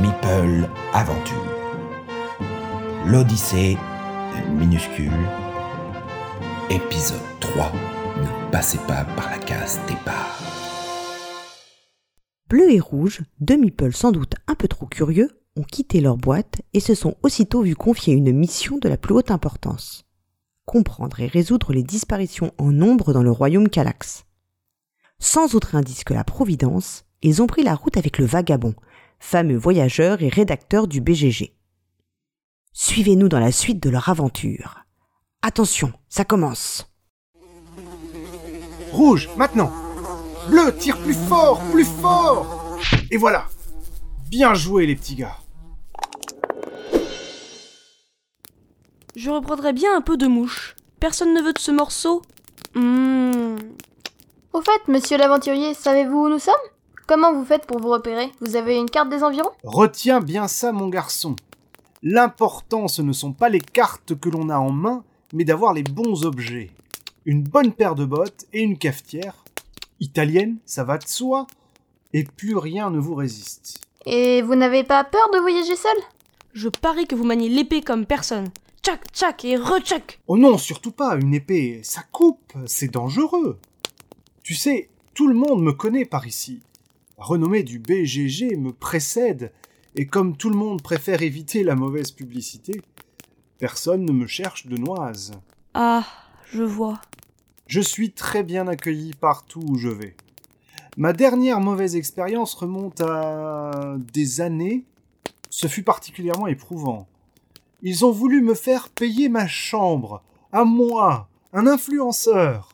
Meeple Aventure. L'Odyssée minuscule. Épisode 3. Ne passez pas par la case départ. Bleu et rouge, deux Meeple sans doute un peu trop curieux, ont quitté leur boîte et se sont aussitôt vus confier une mission de la plus haute importance. Comprendre et résoudre les disparitions en nombre dans le royaume Calax. Sans autre indice que la Providence, ils ont pris la route avec le vagabond, fameux voyageur et rédacteur du BGG. Suivez-nous dans la suite de leur aventure. Attention, ça commence. Rouge, maintenant Bleu, tire plus fort, plus fort Et voilà Bien joué les petits gars Je reprendrais bien un peu de mouche. Personne ne veut de ce morceau Mmh. Au fait, monsieur l'aventurier, savez-vous où nous sommes? Comment vous faites pour vous repérer? Vous avez une carte des environs? Retiens bien ça mon garçon. L'important ce ne sont pas les cartes que l'on a en main, mais d'avoir les bons objets. Une bonne paire de bottes et une cafetière. Italienne, ça va de soi. Et plus rien ne vous résiste. Et vous n'avez pas peur de voyager seul? Je parie que vous maniez l'épée comme personne. Tchac, tchac et retchac Oh non, surtout pas, une épée, ça coupe, c'est dangereux. Tu sais, tout le monde me connaît par ici. La renommée du BGG me précède, et comme tout le monde préfère éviter la mauvaise publicité, personne ne me cherche de noise. Ah, je vois. Je suis très bien accueilli partout où je vais. Ma dernière mauvaise expérience remonte à des années. Ce fut particulièrement éprouvant. Ils ont voulu me faire payer ma chambre, à moi, un influenceur,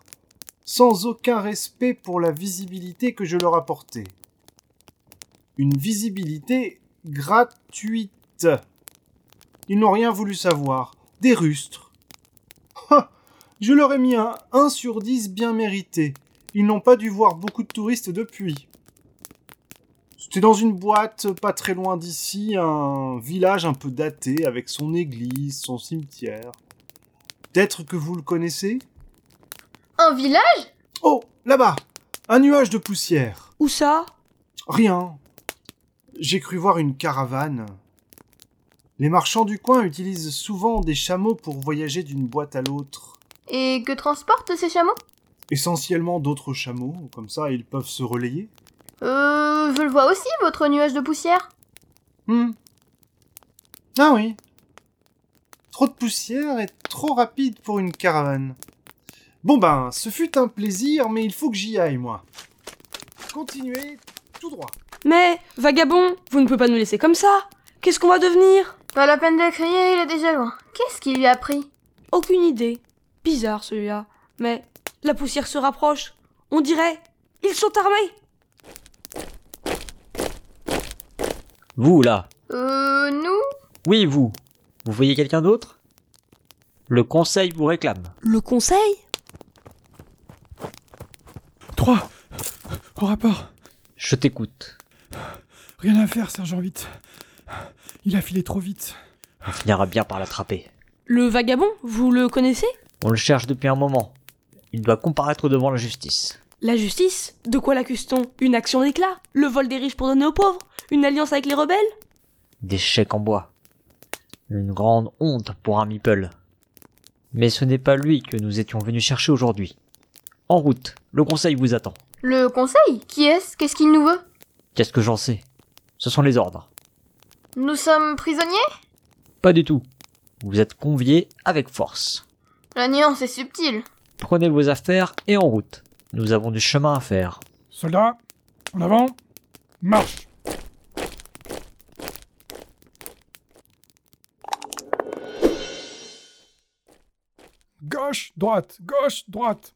sans aucun respect pour la visibilité que je leur apportais. Une visibilité gratuite. Ils n'ont rien voulu savoir. Des rustres. Ha Je leur ai mis un 1 sur 10 bien mérité. Ils n'ont pas dû voir beaucoup de touristes depuis. C'était dans une boîte pas très loin d'ici, un village un peu daté avec son église, son cimetière. Peut-être que vous le connaissez? Un village? Oh, là-bas Un nuage de poussière. Où ça? Rien. J'ai cru voir une caravane. Les marchands du coin utilisent souvent des chameaux pour voyager d'une boîte à l'autre. Et que transportent ces chameaux? Essentiellement d'autres chameaux, comme ça ils peuvent se relayer. Euh, je le vois aussi, votre nuage de poussière. Hmm. Ah oui. Trop de poussière et trop rapide pour une caravane. Bon ben, ce fut un plaisir, mais il faut que j'y aille, moi. Continuez tout droit. Mais, vagabond, vous ne pouvez pas nous laisser comme ça Qu'est-ce qu'on va devenir? Pas la peine de crier, il est déjà loin. Qu'est-ce qui lui a pris Aucune idée. Bizarre celui-là. Mais la poussière se rapproche. On dirait. Ils sont armés Vous, là Euh, nous? Oui, vous. Vous voyez quelqu'un d'autre? Le conseil vous réclame. Le conseil? 3. Au rapport. Je t'écoute. Rien à faire, sergent 8. Il a filé trop vite. On finira bien par l'attraper. Le vagabond, vous le connaissez? On le cherche depuis un moment. Il doit comparaître devant la justice. La justice? De quoi l'accuse-t-on? Une action d'éclat? Le vol des riches pour donner aux pauvres? Une alliance avec les rebelles? Des chèques en bois. Une grande honte pour un Meeple. Mais ce n'est pas lui que nous étions venus chercher aujourd'hui. En route, le conseil vous attend. Le conseil? Qui est-ce? Qu'est-ce qu'il nous veut? Qu'est-ce que j'en sais? Ce sont les ordres. Nous sommes prisonniers? Pas du tout. Vous êtes conviés avec force. La nuance est subtile. Prenez vos affaires et en route. Nous avons du chemin à faire. Soldats, en avant. Marche. Gauche, droite, gauche, droite.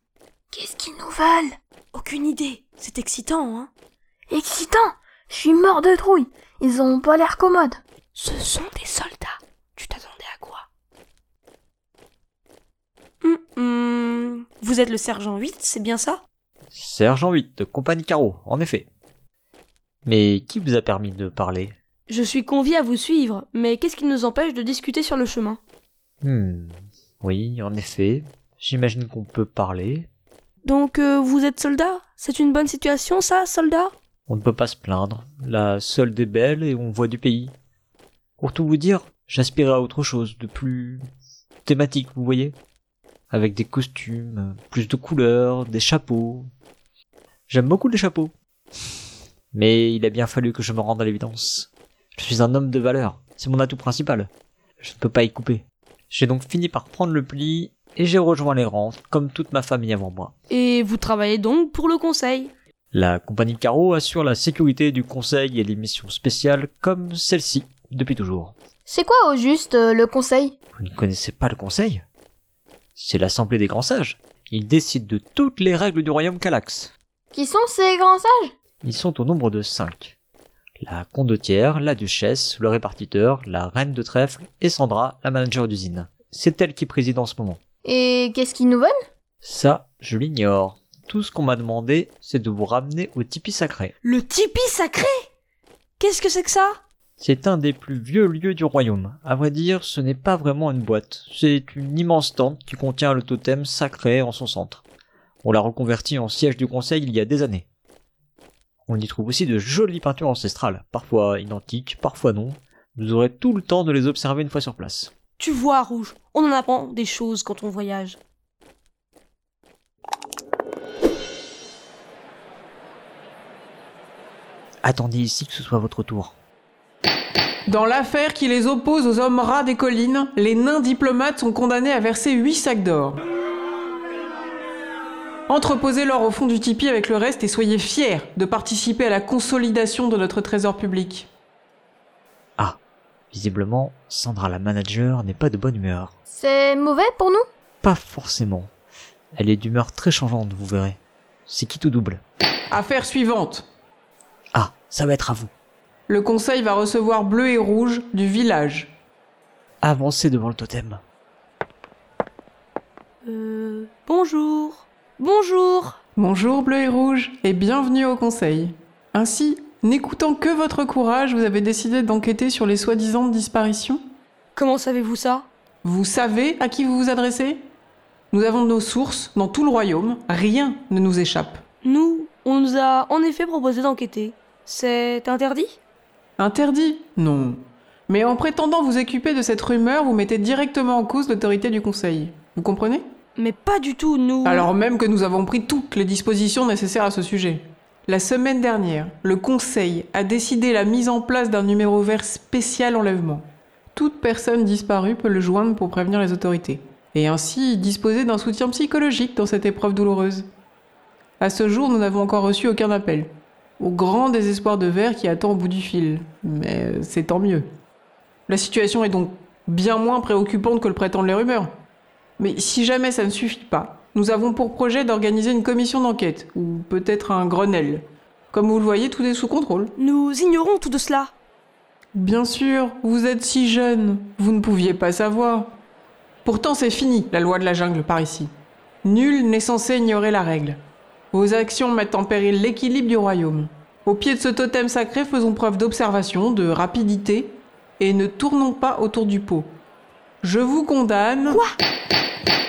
Qu'est-ce qu'ils nous veulent Aucune idée. C'est excitant, hein? Excitant? Je suis mort de trouille. Ils ont pas l'air commodes. Ce sont des soldats. Tu t'attendais à quoi? Hum, hum. Vous êtes le sergent 8, c'est bien ça? Sergent 8, compagnie Caro, en effet. Mais qui vous a permis de parler? Je suis convié à vous suivre, mais qu'est-ce qui nous empêche de discuter sur le chemin? Hmm. Oui, en effet. J'imagine qu'on peut parler. Donc euh, vous êtes soldat? C'est une bonne situation ça, soldat? On ne peut pas se plaindre. La solde est belle et on voit du pays. Pour tout vous dire, j'aspirais à autre chose, de plus thématique, vous voyez Avec des costumes, plus de couleurs, des chapeaux. J'aime beaucoup les chapeaux. Mais il a bien fallu que je me rende à l'évidence. Je suis un homme de valeur. C'est mon atout principal. Je ne peux pas y couper. J'ai donc fini par prendre le pli et j'ai rejoint les rangs, comme toute ma famille avant moi. Et vous travaillez donc pour le conseil? La compagnie Caro assure la sécurité du conseil et les missions spéciales comme celle-ci depuis toujours. C'est quoi au juste euh, le conseil? Vous ne connaissez pas le conseil? C'est l'assemblée des grands sages. Ils décident de toutes les règles du royaume Calax. Qui sont ces grands sages? Ils sont au nombre de cinq. La condottière, la duchesse, le répartiteur, la reine de trèfle et Sandra, la manager d'usine. C'est elle qui préside en ce moment. Et qu'est-ce qu'ils nous veulent? Ça, je l'ignore. Tout ce qu'on m'a demandé, c'est de vous ramener au tipi sacré. Le tipi sacré? Qu'est-ce que c'est que ça? C'est un des plus vieux lieux du royaume. À vrai dire, ce n'est pas vraiment une boîte. C'est une immense tente qui contient le totem sacré en son centre. On l'a reconverti en siège du conseil il y a des années. On y trouve aussi de jolies peintures ancestrales, parfois identiques, parfois non. Vous aurez tout le temps de les observer une fois sur place. Tu vois, Rouge, on en apprend des choses quand on voyage. Attendez ici que ce soit votre tour. Dans l'affaire qui les oppose aux hommes rats des collines, les nains diplomates sont condamnés à verser 8 sacs d'or. Entreposez-leur au fond du tipi avec le reste et soyez fiers de participer à la consolidation de notre trésor public. Ah, visiblement, Sandra la manager n'est pas de bonne humeur. C'est mauvais pour nous? Pas forcément. Elle est d'humeur très changeante, vous verrez. C'est qui tout double? Affaire suivante. Ça va être à vous. Le conseil va recevoir bleu et rouge du village. Avancez devant le totem. Euh. Bonjour. Bonjour. Bonjour bleu et rouge et bienvenue au conseil. Ainsi, n'écoutant que votre courage, vous avez décidé d'enquêter sur les soi-disant disparitions? Comment savez-vous ça? Vous savez à qui vous vous adressez? Nous avons nos sources dans tout le royaume, rien ne nous échappe. Nous, on nous a en effet proposé d'enquêter. C'est interdit? Interdit? Non. Mais en prétendant vous occuper de cette rumeur, vous mettez directement en cause l'autorité du conseil. Vous comprenez? Mais pas du tout, nous. Alors même que nous avons pris toutes les dispositions nécessaires à ce sujet. La semaine dernière, le Conseil a décidé la mise en place d'un numéro vert spécial enlèvement. Toute personne disparue peut le joindre pour prévenir les autorités, et ainsi disposer d'un soutien psychologique dans cette épreuve douloureuse. À ce jour, nous n'avons encore reçu aucun appel, au grand désespoir de Vert qui attend au bout du fil, mais euh, c'est tant mieux. La situation est donc bien moins préoccupante que le prétendent les rumeurs. Mais si jamais ça ne suffit pas, nous avons pour projet d'organiser une commission d'enquête, ou peut-être un Grenelle. Comme vous le voyez, tout est sous contrôle. Nous ignorons tout de cela. Bien sûr, vous êtes si jeune, vous ne pouviez pas savoir. Pourtant, c'est fini, la loi de la jungle par ici. Nul n'est censé ignorer la règle. Vos actions mettent en péril l'équilibre du royaume. Au pied de ce totem sacré, faisons preuve d'observation, de rapidité, et ne tournons pas autour du pot. Je vous condamne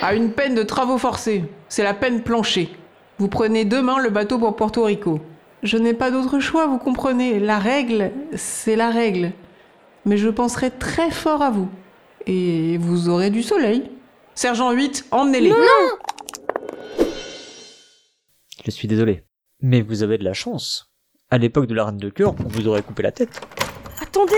à une peine de travaux forcés. C'est la peine planchée. Vous prenez demain le bateau pour Porto Rico. Je n'ai pas d'autre choix, vous comprenez. La règle, c'est la règle. Mais je penserai très fort à vous. Et vous aurez du soleil. Sergent 8, emmenez-les. Je suis désolé. Mais vous avez de la chance. À l'époque de la reine de cœur, on vous aurait coupé la tête. Attendez,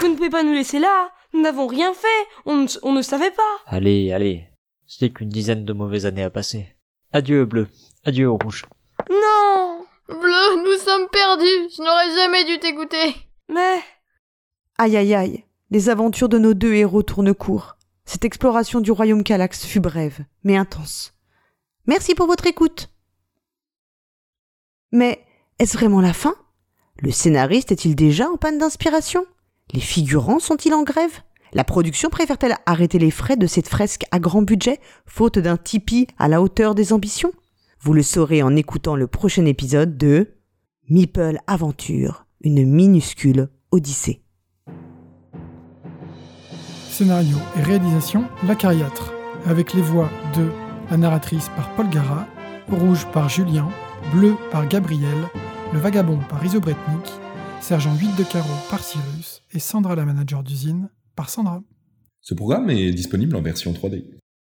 vous ne pouvez pas nous laisser là. Nous n'avons rien fait. On ne, on ne savait pas. Allez, allez. C'est qu'une dizaine de mauvaises années à passer. Adieu, bleu. Adieu, rouge. Non. Bleu, nous sommes perdus. Je n'aurais jamais dû t'écouter. Mais Aïe aïe aïe, les aventures de nos deux héros tournent court. Cette exploration du royaume Calax fut brève, mais intense. Merci pour votre écoute. Mais est-ce vraiment la fin? Le scénariste est-il déjà en panne d'inspiration? Les figurants sont-ils en grève? La production préfère-t-elle arrêter les frais de cette fresque à grand budget, faute d'un Tipeee à la hauteur des ambitions? Vous le saurez en écoutant le prochain épisode de Meeple Aventure, une minuscule odyssée. Scénario et réalisation La Cariatre, avec les voix de la narratrice par Paul Gara, Rouge par Julien, Bleu par Gabriel, Le Vagabond par Iso Bretnik, Sergent 8 de carreau par Cyrus et Sandra la manager d'usine par Sandra. Ce programme est disponible en version 3D.